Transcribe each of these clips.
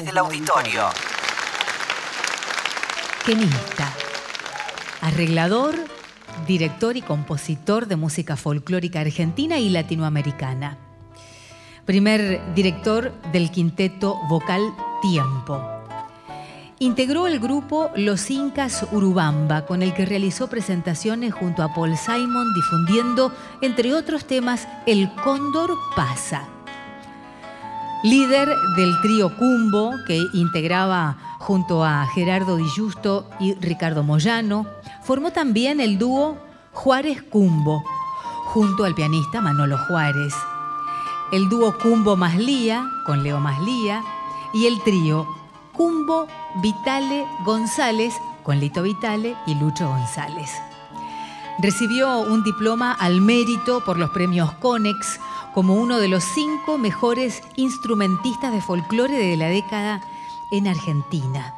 desde el auditorio. Quenista, arreglador, director y compositor de música folclórica argentina y latinoamericana. Primer director del quinteto vocal Tiempo. Integró el grupo Los Incas Urubamba, con el que realizó presentaciones junto a Paul Simon, difundiendo, entre otros temas, El Cóndor Pasa. Líder del trío Cumbo, que integraba junto a Gerardo Di Justo y Ricardo Moyano, formó también el dúo Juárez Cumbo, junto al pianista Manolo Juárez. El dúo Cumbo Maslía, con Leo Maslía, y el trío Cumbo Vitale González, con Lito Vitale y Lucho González. Recibió un diploma al mérito por los premios Conex como uno de los cinco mejores instrumentistas de folclore de la década en Argentina.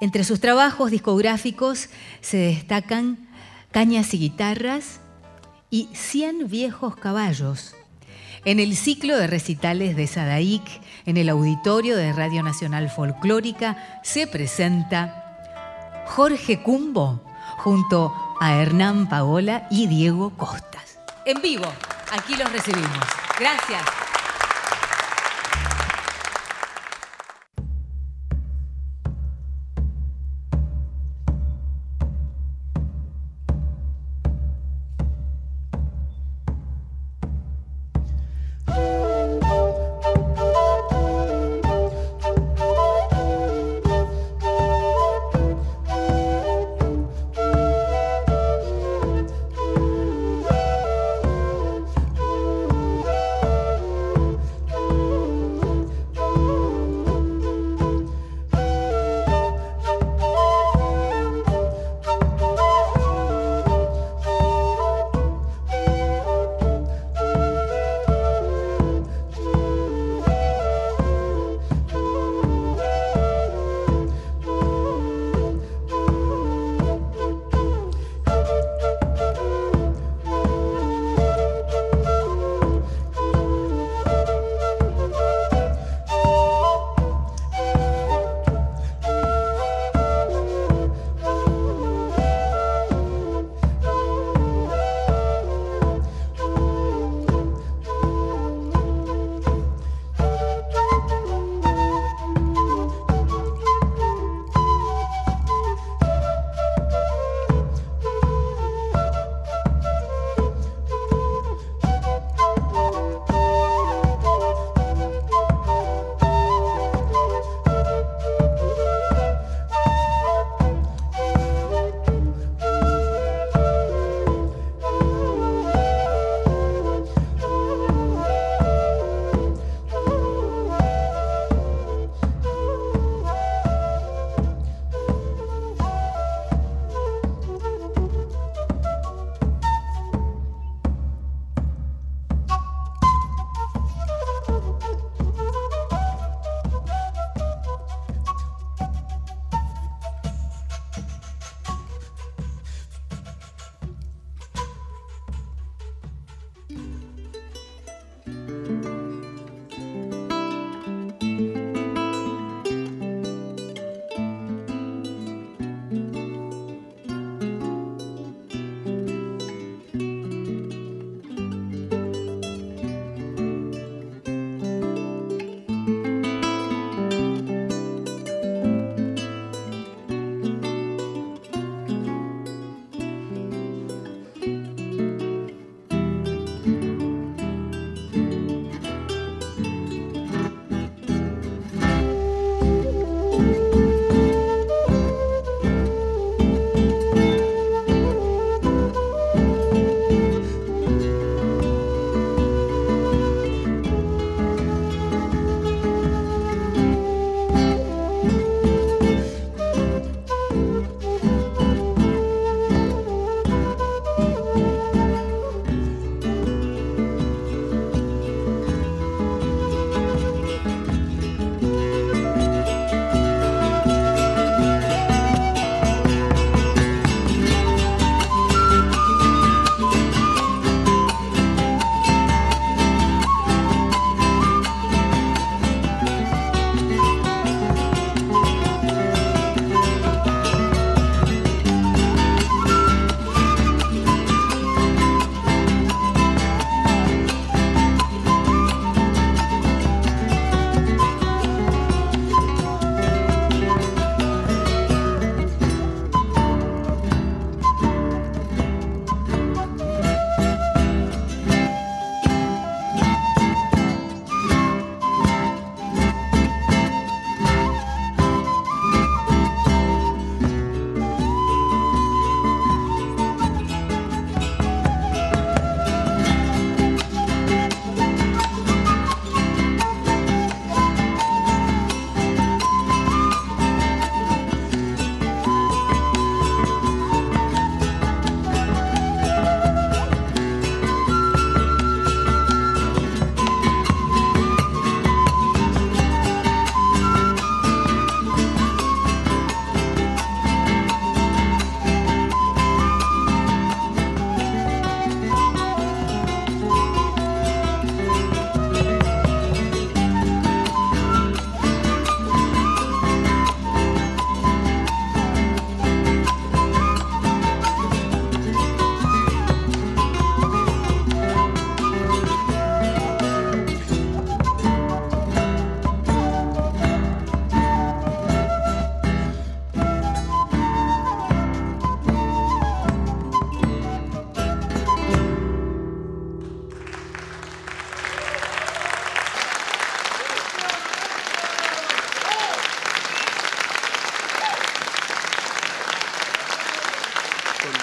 Entre sus trabajos discográficos se destacan Cañas y Guitarras y Cien Viejos Caballos. En el ciclo de recitales de Sadaic, en el auditorio de Radio Nacional Folclórica, se presenta Jorge Cumbo junto a Hernán Paola y Diego Costas. En vivo, aquí los recibimos. Gracias.